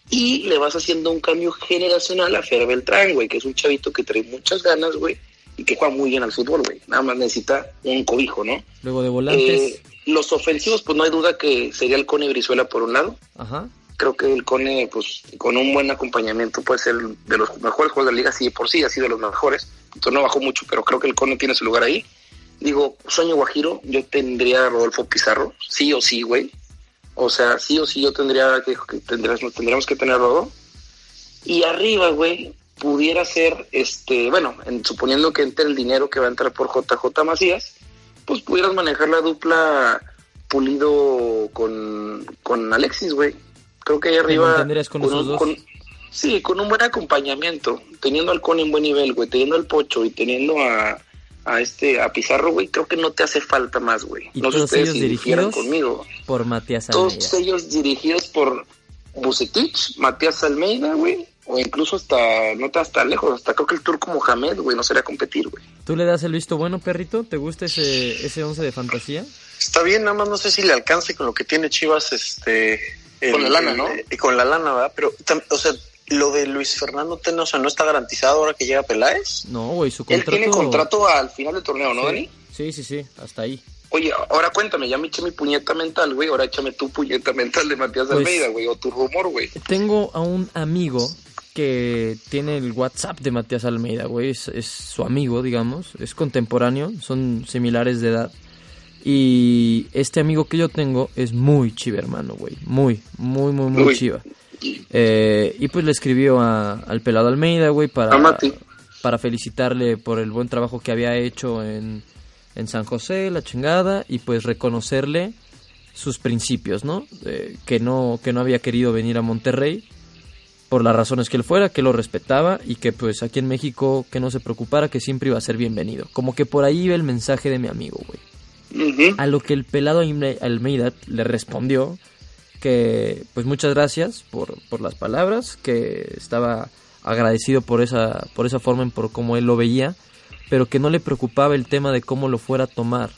Y le vas haciendo un cambio generacional a Fer Beltrán, güey, que es un chavito que trae muchas ganas, güey, y que juega muy bien al fútbol, güey. Nada más necesita un cobijo, ¿no? Luego de volantes, Eh, los ofensivos, pues no hay duda que sería el Cone Brizuela por un lado. ajá. Creo que el Cone, pues con un buen acompañamiento, puede ser de los mejores jugadores de la liga, sí, por sí, ha sido de los mejores. Entonces no bajó mucho, pero creo que el Cone tiene su lugar ahí. Digo, sueño guajiro, yo tendría a Rodolfo Pizarro, sí o sí, güey. O sea, sí o sí yo tendría que, que tendríamos, tendríamos que tener a Rodo. Y arriba, güey, pudiera ser, este, bueno, en- suponiendo que entre el dinero que va a entrar por JJ Macías, pues pudieras manejar la dupla Pulido con, con Alexis, güey. Creo que ahí arriba... con esos un- dos? con- sí, con un buen acompañamiento, teniendo al Cone en buen nivel, güey, teniendo al Pocho y teniendo a, a este, a Pizarro, güey, creo que no te hace falta más, güey. ¿Y No sé todos ustedes ellos si dirigidos? conmigo. Por Matías Almeida. Todos ellos dirigidos por Bucetich, Matías Almeida, güey, o incluso hasta, no te hasta lejos, hasta creo que el turco Mohamed, güey, no sería competir, güey. ¿Tú le das el visto bueno, perrito? ¿Te gusta ese, ese once de fantasía? Está bien, nada más no sé si le alcance con lo que tiene Chivas, este... Con la lana, ¿no? eh, con la lana, ¿verdad? Pero, o sea, lo de Luis Fernando Tenosa no está garantizado ahora que llega Peláez. No, güey, su Él contrato... tiene contrato al final del torneo, ¿no, Dani? Sí, sí, sí, hasta ahí. Oye, ahora cuéntame, ya me eché mi puñeta mental, güey. Ahora échame tu puñeta mental de Matías Pues- Almeida, güey, o tu rumor, güey. Tengo a un amigo que tiene el WhatsApp de Matías Almeida, güey. Es, es su amigo, digamos. Es contemporáneo, son similares de edad. Y este amigo que yo tengo es muy chiva, hermano, güey. Muy, muy, muy, muy Uy. chiva. Eh, y pues le escribió a- al pelado Almeida, güey, para, para felicitarle por el buen trabajo que había hecho en, en San José, la chingada, y pues reconocerle sus principios, ¿no? Eh, que no que no había querido venir a Monterrey por las razones que él fuera, que lo respetaba y que pues aquí en México que no se preocupara, que siempre iba a ser bienvenido. Como que por ahí iba el mensaje de mi amigo, güey. A lo que el pelado Alme- Almeida le respondió que pues muchas gracias por, por las palabras, que estaba agradecido por esa, por esa forma en por cómo él lo veía, pero que no le preocupaba el tema de cómo lo fuera a tomar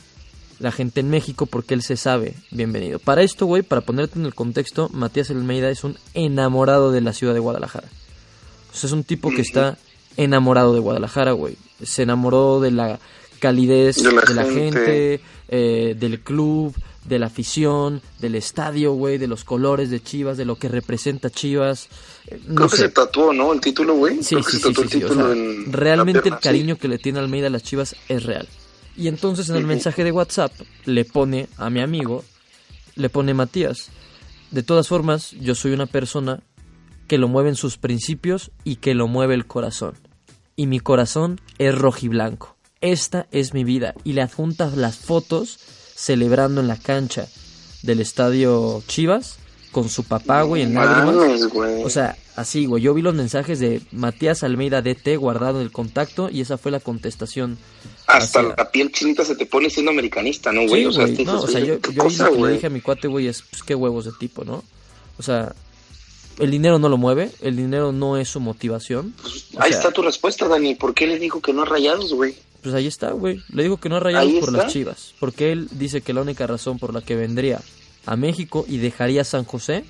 la gente en México porque él se sabe bienvenido. Para esto, güey, para ponerte en el contexto, Matías Almeida es un enamorado de la ciudad de Guadalajara. O sea, es un tipo que está enamorado de Guadalajara, güey. Se enamoró de la calidez de De la, la gente, gente. eh, del club, de la afición, del estadio, güey, de los colores de Chivas, de lo que representa Chivas. Eh, No Creo que se tatuó, ¿no? El título, güey. Sí, sí, sí, o sea, realmente pierna, el cariño sí. que le tiene Almeida a las Chivas es real. Y entonces en el mensaje de WhatsApp le pone a mi amigo, le pone Matías. De todas formas, yo soy una persona que lo mueven sus principios y que lo mueve el corazón. Y mi corazón es rojiblanco. Esta es mi vida. Y le adjuntas las fotos celebrando en la cancha del estadio Chivas con su papá, güey, en lágrimas. O sea, así, güey. Yo vi los mensajes de Matías Almeida DT guardado en el contacto y esa fue la contestación. Hasta hacia- la piel chinita se te pone siendo americanista, ¿no, güey? Sí, o sea, No, o sea, yo, ¿qué yo cosa, lo que le dije a mi cuate, güey, es pues, qué huevos de tipo, ¿no? O sea, el dinero no lo mueve, el dinero no es su motivación. O Ahí sea, está tu respuesta, Dani. ¿Por qué le dijo que no a rayados, güey? Pues ahí está, güey. Le digo que no ha rayado por está. las chivas. Porque él dice que la única razón por la que vendría a México y dejaría San José,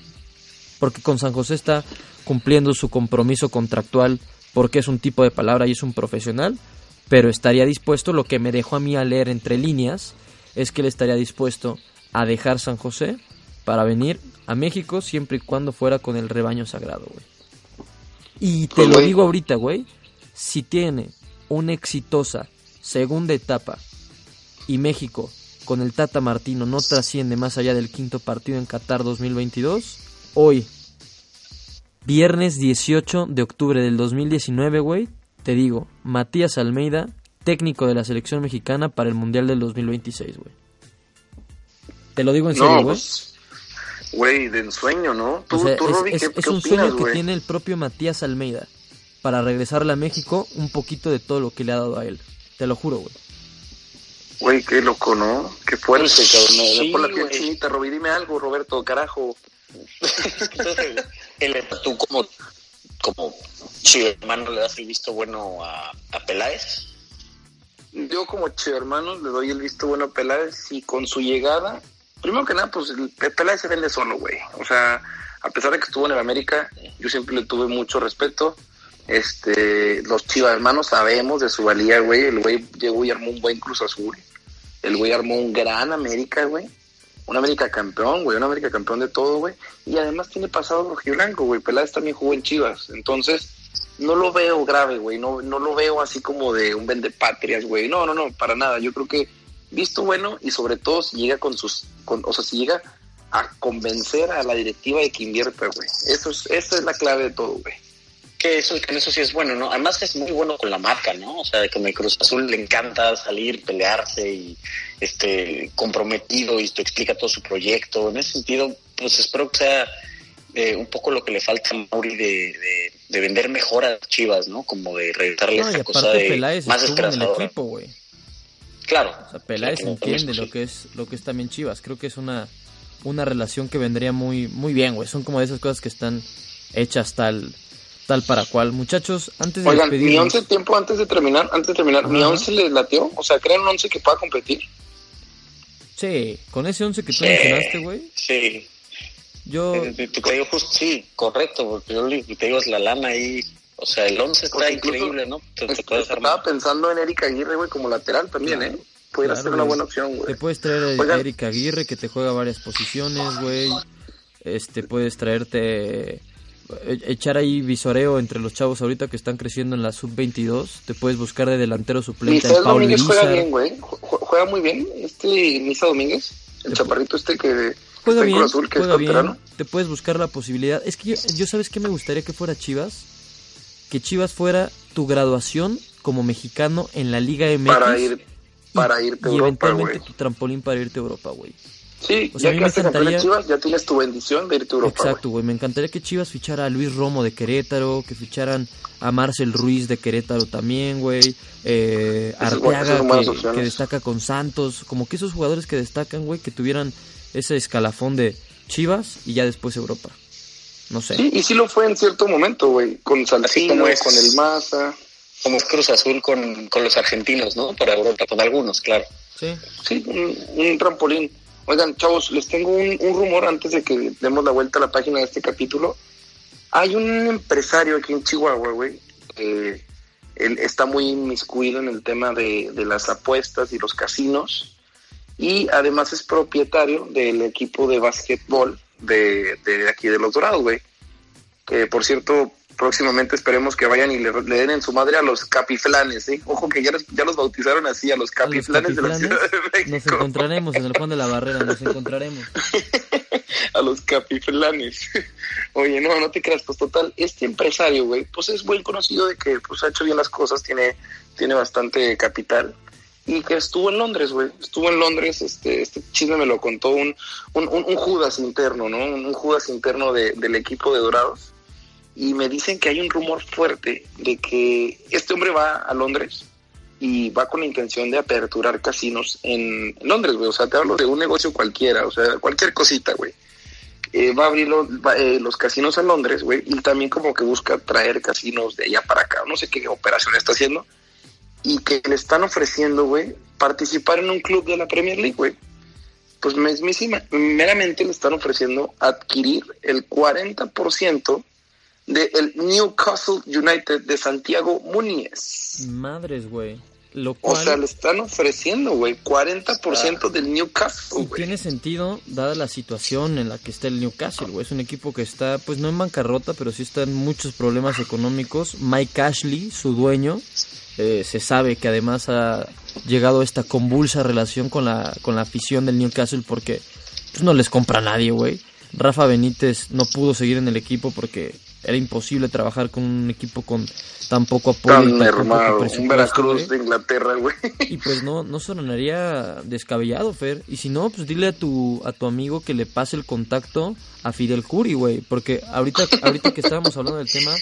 porque con San José está cumpliendo su compromiso contractual, porque es un tipo de palabra y es un profesional, pero estaría dispuesto, lo que me dejó a mí a leer entre líneas, es que él estaría dispuesto a dejar San José para venir a México siempre y cuando fuera con el rebaño sagrado, güey. Y te lo digo ahorita, güey, si tiene una exitosa segunda etapa y México con el Tata Martino no trasciende más allá del quinto partido en Qatar 2022, hoy, viernes 18 de octubre del 2019, güey, te digo, Matías Almeida, técnico de la selección mexicana para el Mundial del 2026, güey. Te lo digo en serio, No, güey. pues, güey, de ensueño, ¿no? Tú, O sea, tú es, Roby, es- ¿qué, es qué un opinas, sueño que tiene el propio Matías Almeida para regresarle a México un poquito de todo lo que le ha dado a él. Te lo juro, güey. Güey, qué loco, ¿no? Qué fuerte, Pues, cabrón. Sí, por la piel chinita, Roby. Dime algo, Roberto, carajo. Entonces, el- tú como, como chivo hermano le das el visto bueno a, a Peláez. Yo como che hermano le doy el visto bueno a Peláez y con su llegada, primero que nada, pues el el Peláez se vende solo, güey. O sea, a pesar de que estuvo en el América, yo siempre le tuve mucho respeto. Este, los Chivas hermanos sabemos de su valía, güey. El güey llegó y armó un buen Cruz Azul. El güey armó un gran América, güey. Un América campeón, güey. Un América campeón de todo, güey. Y además tiene pasado rojiblanco, güey. Peláez también jugó en Chivas. Entonces, no lo veo grave, güey. No, no lo veo así como de un vendepatrias, güey. No, no, no, para nada. Yo creo que visto bueno y sobre todo si llega con sus, con, o sea, si llega a convencer a la directiva de que invierta, güey. Eso es, esa es la clave de todo, güey. Que eso, que en eso sí es bueno, ¿no? Además es muy bueno con la marca, ¿no? O sea, que a Cruz Azul le encanta salir, pelearse y este comprometido y te explica todo su proyecto. En ese sentido, pues espero que sea eh, un poco lo que le falta a Mauri de, de, de vender mejor a Chivas, ¿no? Como de regresarle No, esta cosa de Peláez más estuvo en el equipo, güey. Claro. O sea, Peláez Claro, entiende lo que es lo que es también Chivas. Creo que es una una relación que vendría muy muy bien, güey. Son como de esas cosas que están hechas tal tal para cual. Muchachos, antes de Oigan, mi despedirnos, once tiempo antes de terminar, antes de terminar, mi Ajá. once les latió. O sea, ¿creen un once que pueda competir? sí, con ese 11 que tú Sí. mencionaste, güey, Sí. Yo... Eh, te digo, justo, sí, correcto, porque yo te digo, es la lana ahí o sea, el 11 está Porque increíble, ¿no? Te, te est- puedes armar. Estaba pensando en Erika Aguirre, güey, como lateral también, ¿eh? Pudiera Claro, ser una buena opción, güey. Te puedes traer a. Erika Aguirre que te juega varias posiciones, güey. Este, puedes traerte echar ahí visoreo entre los chavos ahorita que están creciendo en la sub-22. Te puedes buscar de delantero suplente a Misael Paul Domínguez juega bien, güey. Ju- ju- Juega muy bien. Este Misa Domínguez, el chaparrito este que Juega bien, Cruz Azul, que juega es bien. Te puedes buscar la posibilidad. Es que yo, yo sabes que me gustaría que fuera Chivas. Que Chivas fuera tu graduación como mexicano en la Liga MX. Para ir, y- para irte a y Europa, eventualmente güey. tu trampolín para irte a Europa, güey. Sí, a ya mí que me encantaría- Chivas, ya tienes tu bendición de irte a Europa, Exacto, güey. Me encantaría que Chivas fichara a Luis Romo de Querétaro, que ficharan a Marcel Ruiz de Querétaro también, güey. Eh, Arteaga que, que destaca con Santos. Como que esos jugadores que destacan, güey, que tuvieran ese escalafón de Chivas y ya después Europa. No sé. Sí, y sí lo fue en cierto momento, güey. Con Salcino, como es. con el Maza. Como Cruz Azul con, con los argentinos, ¿no? Para Europa, con algunos, claro. Sí. Sí, un, un trampolín. Oigan, chavos, les tengo un, rumor antes de que demos la vuelta a la página de este capítulo. Hay un empresario aquí en Chihuahua, güey, que él está muy inmiscuido en el tema de, de las apuestas y los casinos. Y además es propietario del equipo de básquetbol de, de aquí de Los Dorados, güey. Que por cierto, próximamente esperemos que vayan y le, le den en su madre a los capiflanes, ¿eh? Ojo que ya los, ya los bautizaron así, a los A los capiflanes de la Ciudad de México. Nos encontraremos en el Juan de la Barrera, nos encontraremos. a los capiflanes. Oye, no, no te creas, pues total, este empresario, güey, pues es buen conocido de que pues ha hecho bien las cosas, tiene, tiene bastante capital. Y que estuvo en Londres, güey. Estuvo en Londres, este, este chisme me lo contó un, un, un- un Judas interno, ¿no? Un, un Judas interno de- del equipo de Dorados. Y me dicen que hay un rumor fuerte de que este hombre va a Londres y va con la intención de aperturar casinos en Londres, güey. O sea, te hablo de un negocio cualquiera, o sea, cualquier cosita, güey. Eh, va a abrir eh, los casinos en Londres, güey, y también como que busca traer casinos de allá para acá. No sé qué operación está haciendo. Y que le están ofreciendo, güey, participar en un club de la Premier League, güey. Pues meramente le están ofreciendo adquirir el 40% del Newcastle United de Santiago Múñez. Madres, güey. Lo O cual... sea, le están ofreciendo, güey, 40% del Newcastle, güey. tiene sentido, dada la situación en la que está el Newcastle, güey. Es un equipo que está, pues no en bancarrota, pero sí está en muchos problemas económicos. Mike Ashley, su dueño, eh, se sabe que además ha llegado a esta convulsa relación con la, con la afición del Newcastle porque pues, no les compra a nadie, güey. Rafa Benítez no pudo seguir en el equipo porque era imposible trabajar con un equipo con tan poco apoyo y Tan poco hermano, un Veracruz de Inglaterra, güey. Y pues no, no sonaría descabellado, Fer. Y si no, pues dile a tu, a tu amigo que le pase el contacto a Fidel Curi, güey. Porque ahorita, ahorita que estábamos hablando del tema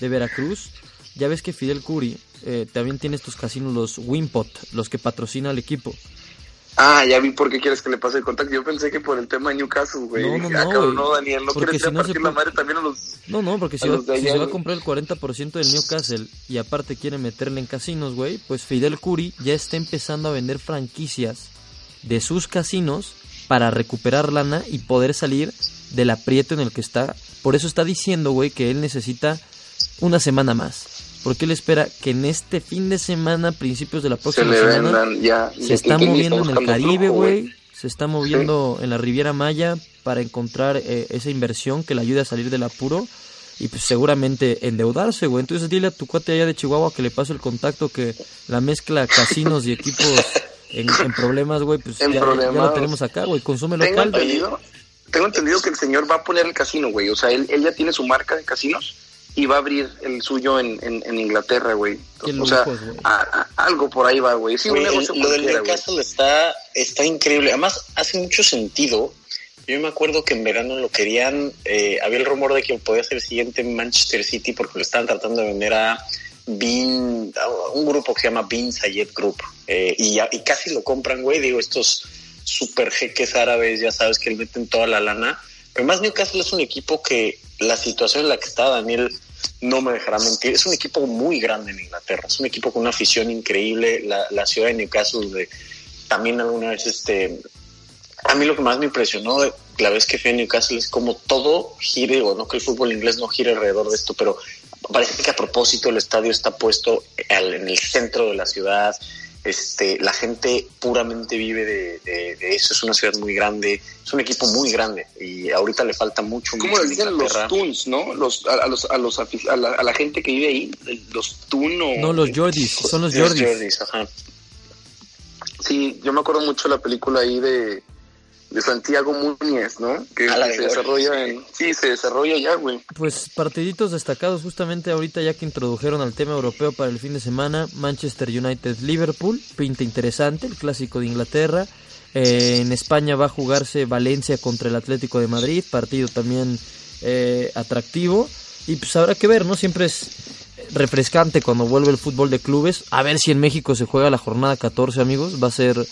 de Veracruz, ya ves que Fidel Curi eh, también tiene estos casinos, los Wimpot, los que patrocina al equipo. Ah, ya vi por qué quieres que le pase el contacto. Yo pensé que por el tema de Newcastle, güey. No, no, Ah, no, cabrón, güey. no, Daniel, no quieres si no partir la madre también a los... No, no, porque si, va, si se va a comprar el 40% del Newcastle y aparte quiere meterle en casinos, güey, pues Fidel Curi ya está empezando a vender franquicias de sus casinos para recuperar lana y poder salir del aprieto en el que está. Por eso está diciendo, güey, que él necesita una semana más. Porque él espera que en este fin de semana, principios de la próxima semana, vendan ya. se está ¿Quién moviendo en el Caribe, güey. Se está moviendo en la Riviera Maya para encontrar eh, esa inversión que le ayude a salir del apuro y pues seguramente endeudarse, güey. Entonces dile a tu cuate allá de Chihuahua que le pase el contacto que la mezcla casinos y equipos en, en problemas, güey, pues ya, ya lo tenemos acá, güey. Consume Tengo local. entendido, tengo entendido que el señor va a poner el casino, güey. O sea, él, él ya tiene su marca de casinos y va a abrir el suyo en, en, en Inglaterra, güey. O sea, a- a- algo por ahí va, güey. Sí, un el- lo del. Newcastle está, está increíble. Además, hace mucho sentido. Yo me acuerdo que en verano lo querían. eh, había el rumor de que podía ser el siguiente Manchester City porque lo estaban tratando de vender a Bean, a un grupo que se llama Bean Sayed Group. Eh, y, y casi lo compran, güey. Digo, estos super jeques árabes, ya sabes que le meten toda la lana. Pero más Newcastle es un equipo que la situación en la que está Daniel no me dejará mentir. Es un equipo muy grande en Inglaterra. Es un equipo con una afición increíble. La, ciudad de Newcastle, de, también alguna vez, este, a mí lo que más me impresionó la vez que fui a Newcastle es como todo gire, o no que el fútbol inglés no gire alrededor de esto, pero parece que a propósito el estadio está puesto en el centro de la ciudad, este, la gente puramente vive de, eso, es una ciudad muy grande, es un equipo muy grande y ahorita le falta mucho. ¿Cómo le dicen los Toons, no? Los, a, los, a, los, a, la, gente que vive ahí, los Toon o... No, los Jordis, son los Jordis. ajá. Sí, yo me acuerdo mucho de la película ahí de de Santiago Muñez, ¿no? Que, se desarrolla en... Sí, se desarrolla ya, güey. Pues partiditos destacados justamente ahorita ya que introdujeron al tema europeo para el fin de semana, Manchester United-Liverpool, pinta interesante, el clásico de Inglaterra. Eh, en España va a jugarse Valencia contra el Atlético de Madrid, partido también eh, atractivo. Y pues habrá que ver, ¿no? Siempre es refrescante cuando vuelve el fútbol de clubes. A ver si en México se juega la jornada 14, amigos. Va a ser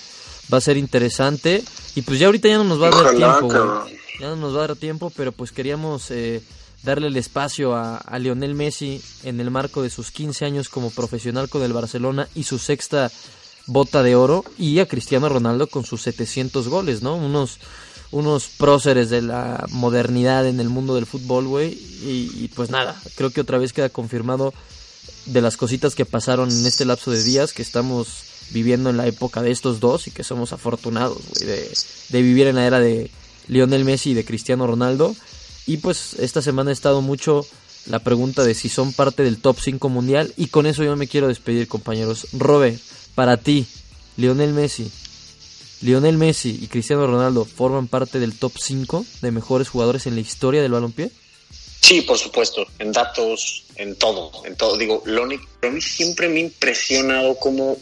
va a ser interesante. Y pues ya ahorita ya no nos va a dar tiempo, Ya no nos va a dar tiempo, pero pues queríamos eh, darle el espacio a, a, Lionel Messi en el marco de sus 15 años como profesional con el Barcelona y su sexta bota de oro y a Cristiano Ronaldo con sus 700 goles, ¿no? Unos unos próceres de la modernidad en el mundo del fútbol, güey. Y, y, pues nada, creo que otra vez queda confirmado de las cositas que pasaron en este lapso de días que estamos viviendo en la época de estos dos y que somos afortunados, de, de, vivir en la era de Lionel Messi y de Cristiano Ronaldo. Y pues esta semana ha estado mucho la pregunta de si son parte del top 5 mundial y con eso yo me quiero despedir, compañeros. Robe, para ti, Lionel Messi, Lionel Messi y Cristiano Ronaldo forman parte del top 5 de mejores jugadores en la historia del balompié? Sí, por supuesto, en datos, en todo, en todo. Digo, lo único, a mí siempre me ha impresionado cómo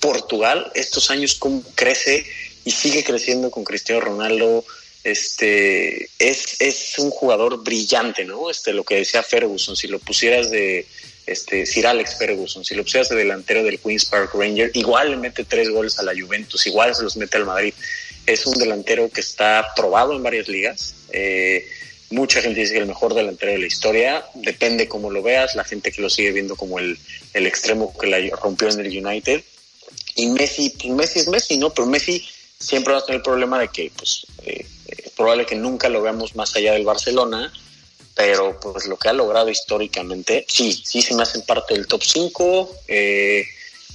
Portugal estos años cómo crece y sigue creciendo con Cristiano Ronaldo. Este es, es un jugador brillante, ¿no? Este, lo que decía Ferguson, si lo pusieras de este Sir Alex Ferguson, si lo pusieras de delantero del Queens Park Ranger, igual le mete tres goles a la Juventus, igual se los mete al Madrid. Es un delantero que está probado en varias ligas. Eh, mucha gente dice que el mejor delantero de la historia, depende cómo lo veas, la gente que lo sigue viendo como el, el extremo que la rompió en el United, y Messi, pues Messi es Messi, ¿no? Pero Messi siempre va a tener el problema de que, pues, eh, es probable que nunca lo veamos más allá del Barcelona, pero pues lo que ha logrado históricamente, sí, sí se me hacen parte del top 5. Eh,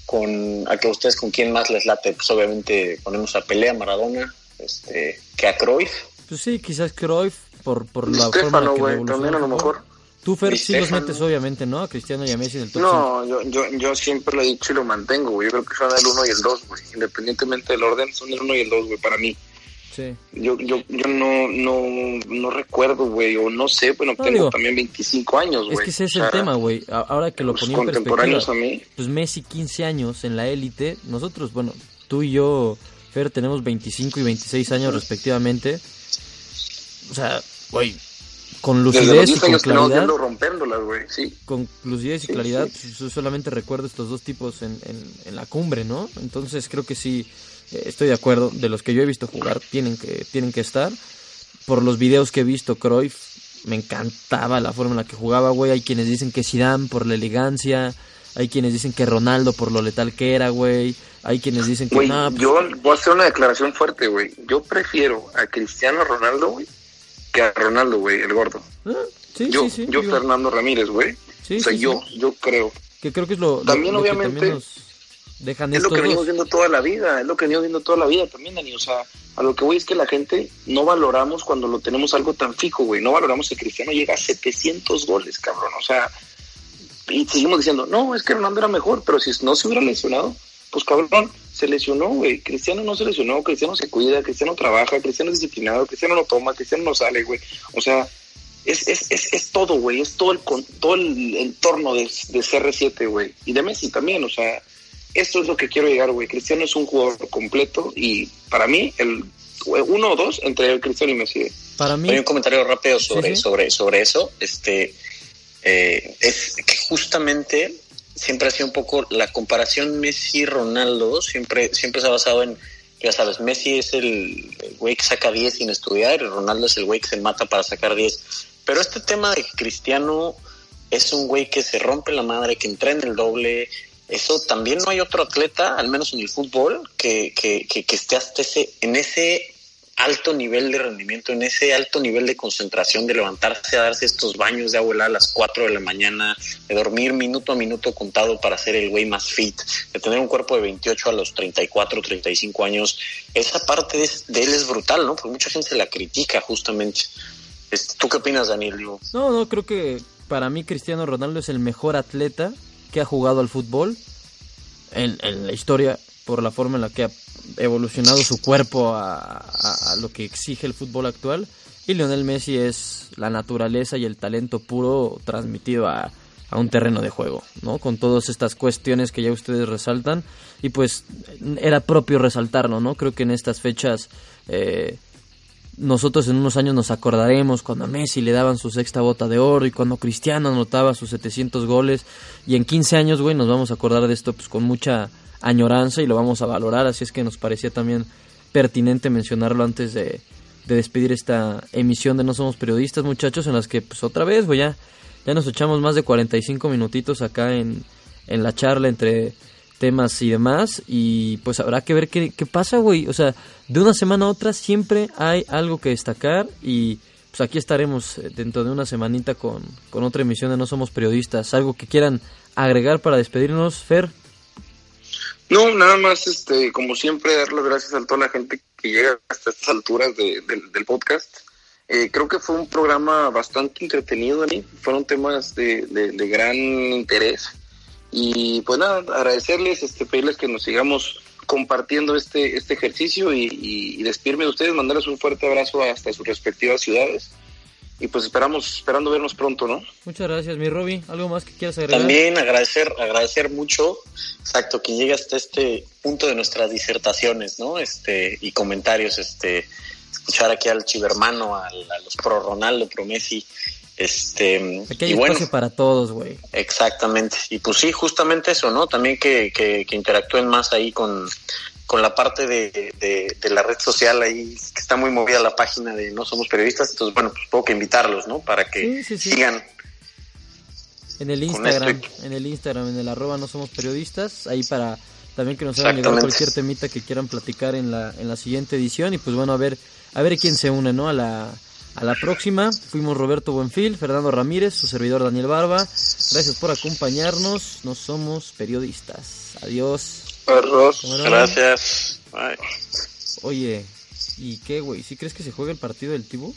con a que ustedes con quién más les late, pues obviamente ponemos a Pelea, Maradona, este, que a Cruyff. Pues sí, quizás Cruyff por, por la forma en que también a lo mejor. Tú, Fer, sí los metes, obviamente, ¿no? A Cristiano y a Messi en el top No, yo, yo, yo siempre lo he dicho y lo mantengo, güey. Yo creo que son el 1 y el 2, güey. Independientemente del orden, son el 1 y el 2, güey, para mí. Sí. Yo, yo, yo no, no, no recuerdo, güey, o no sé, bueno, tengo también 25 años, güey. Es que ese es el tema, güey. Ahora que lo ponía en perspectiva, a mí. pues Messi 15 años en la élite, nosotros, bueno, tú y yo, Fer, tenemos 25 y 26 años respectivamente. O sea, güey, con lucidez y con claridad. Con lucidez y claridad, yo solamente recuerdo estos dos tipos en, en, la cumbre, ¿no? Entonces creo que sí, eh, estoy de acuerdo. De los que yo he visto jugar, tienen que, tienen que estar. Por los videos que he visto, Cruyff, me encantaba la forma en la que jugaba, güey. Hay quienes dicen que Zidane por la elegancia. Hay quienes dicen que Ronaldo por lo letal que era, güey. Hay quienes dicen que... no, pues yo voy a hacer una declaración fuerte, güey. Yo prefiero a Cristiano Ronaldo, güey, que a Ronaldo, güey, el gordo. Ah, sí, yo, sí, yo Fernando Ramírez, güey. o sea, yo, yo creo. Que creo que es lo, también, obviamente, dejan es lo que venimos viendo toda la vida, es lo que venimos viendo toda la vida también, Dani. O sea, a lo que voy es que la gente no valoramos cuando lo tenemos algo tan fijo, güey. No valoramos que Cristiano llega a 700 goles, cabrón. O sea, y seguimos diciendo, no, es que Ronaldo era mejor, pero si no se hubiera lesionado, pues cabrón, se lesionó, güey. Cristiano no se lesionó, Cristiano se cuida, Cristiano trabaja, Cristiano es disciplinado, Cristiano no toma, Cristiano no sale, güey. O sea, es, es, es, es todo, güey. Es todo el, todo el entorno de, de CR7, güey. Y de Messi también, o sea, esto es lo que quiero llegar, güey. Cristiano es un jugador completo y para mí, el uno o dos entre Cristiano y Messi. Para mí. Hay un comentario rápido sobre, sobre, sobre eso. Este, eh, es que justamente siempre ha sido un poco la comparación Messi-Ronaldo, siempre, siempre se ha basado en, ya sabes, Messi es el, güey que saca 10 sin estudiar y Ronaldo es el güey que se mata para sacar 10. Pero este tema de que Cristiano es un güey que se rompe la madre, que entrena el doble, eso también no hay otro atleta, al menos en el fútbol, que, que, que, esté hasta ese, en ese alto nivel de rendimiento, en ese alto nivel de concentración, de levantarse a darse estos baños de agua a las 4 de la mañana, de dormir minuto a minuto contado para ser el güey más fit, de tener un cuerpo de 28 a los 34, 35 años, esa parte de, él es brutal, ¿no? Porque mucha gente la critica justamente. ¿Tú qué opinas, Daniel? No, no, creo que para mí Cristiano Ronaldo es el mejor atleta que ha jugado al fútbol en, en la historia por la forma en la que ha evolucionado su cuerpo a, lo que exige el fútbol actual. Y Lionel Messi es la naturaleza y el talento puro transmitido a, a un terreno de juego, ¿no? Con todas estas cuestiones que ya ustedes resaltan. Y pues era propio resaltarlo, ¿no? Creo que en estas fechas eh, nosotros en unos años nos acordaremos cuando a Messi le daban su sexta bota de oro y cuando Cristiano anotaba sus 700 goles. Y en 15 años, güey, nos vamos a acordar de esto pues con mucha añoranza y lo vamos a valorar, así es que nos parecía también pertinente mencionarlo antes de, despedir esta emisión de No Somos Periodistas, muchachos, en las que pues otra vez, güey, ya, ya nos echamos más de 45 minutitos acá en, en la charla entre temas y demás y pues habrá que ver qué, qué pasa, güey, o sea, de una semana a otra siempre hay algo que destacar y pues aquí estaremos eh, dentro de una semanita con, con otra emisión de No Somos Periodistas, algo que quieran agregar para despedirnos, Fer. No, nada más, este, como siempre, dar las gracias a toda la gente que llega hasta estas alturas del podcast. Eh, creo que fue un programa bastante entretenido, Dani. Fueron temas de, gran interés. Y pues nada, agradecerles, este, pedirles que nos sigamos compartiendo este, este ejercicio y, y, y de ustedes, mandarles un fuerte abrazo hasta sus respectivas ciudades y pues esperamos, esperando vernos pronto, ¿no? Muchas gracias, mi Roby. ¿Algo más que quieras agregar? También agradecer, agradecer mucho, exacto, que llegue hasta este punto de nuestras disertaciones, ¿no? Este, y comentarios, este, escuchar aquí al chivermano, a los pro Ronaldo, pro Messi, este, Aquí hay espacio para todos, güey. Exactamente. Y pues sí, justamente eso, ¿no? También que, que, que interactúen más ahí con, con la parte de, de, la red social ahí, que está muy movida la página de No Somos Periodistas, entonces bueno, pues puedo que invitarlos, ¿no? Para que sigan. En el Instagram, en el Instagram, en el arroba No Somos Periodistas, ahí para también que nos hagan llegar cualquier temita que quieran platicar en la, en la siguiente edición y pues bueno, a ver, a ver quién se une, ¿no? A la, a la próxima. Fuimos Roberto Buenfil, Fernando Ramírez, su servidor Daniel Barba. Gracias por acompañarnos. No somos periodistas. Adiós. Gracias. Oye, ¿y qué, güey? ¿Sí crees que se juega el partido del Tibu?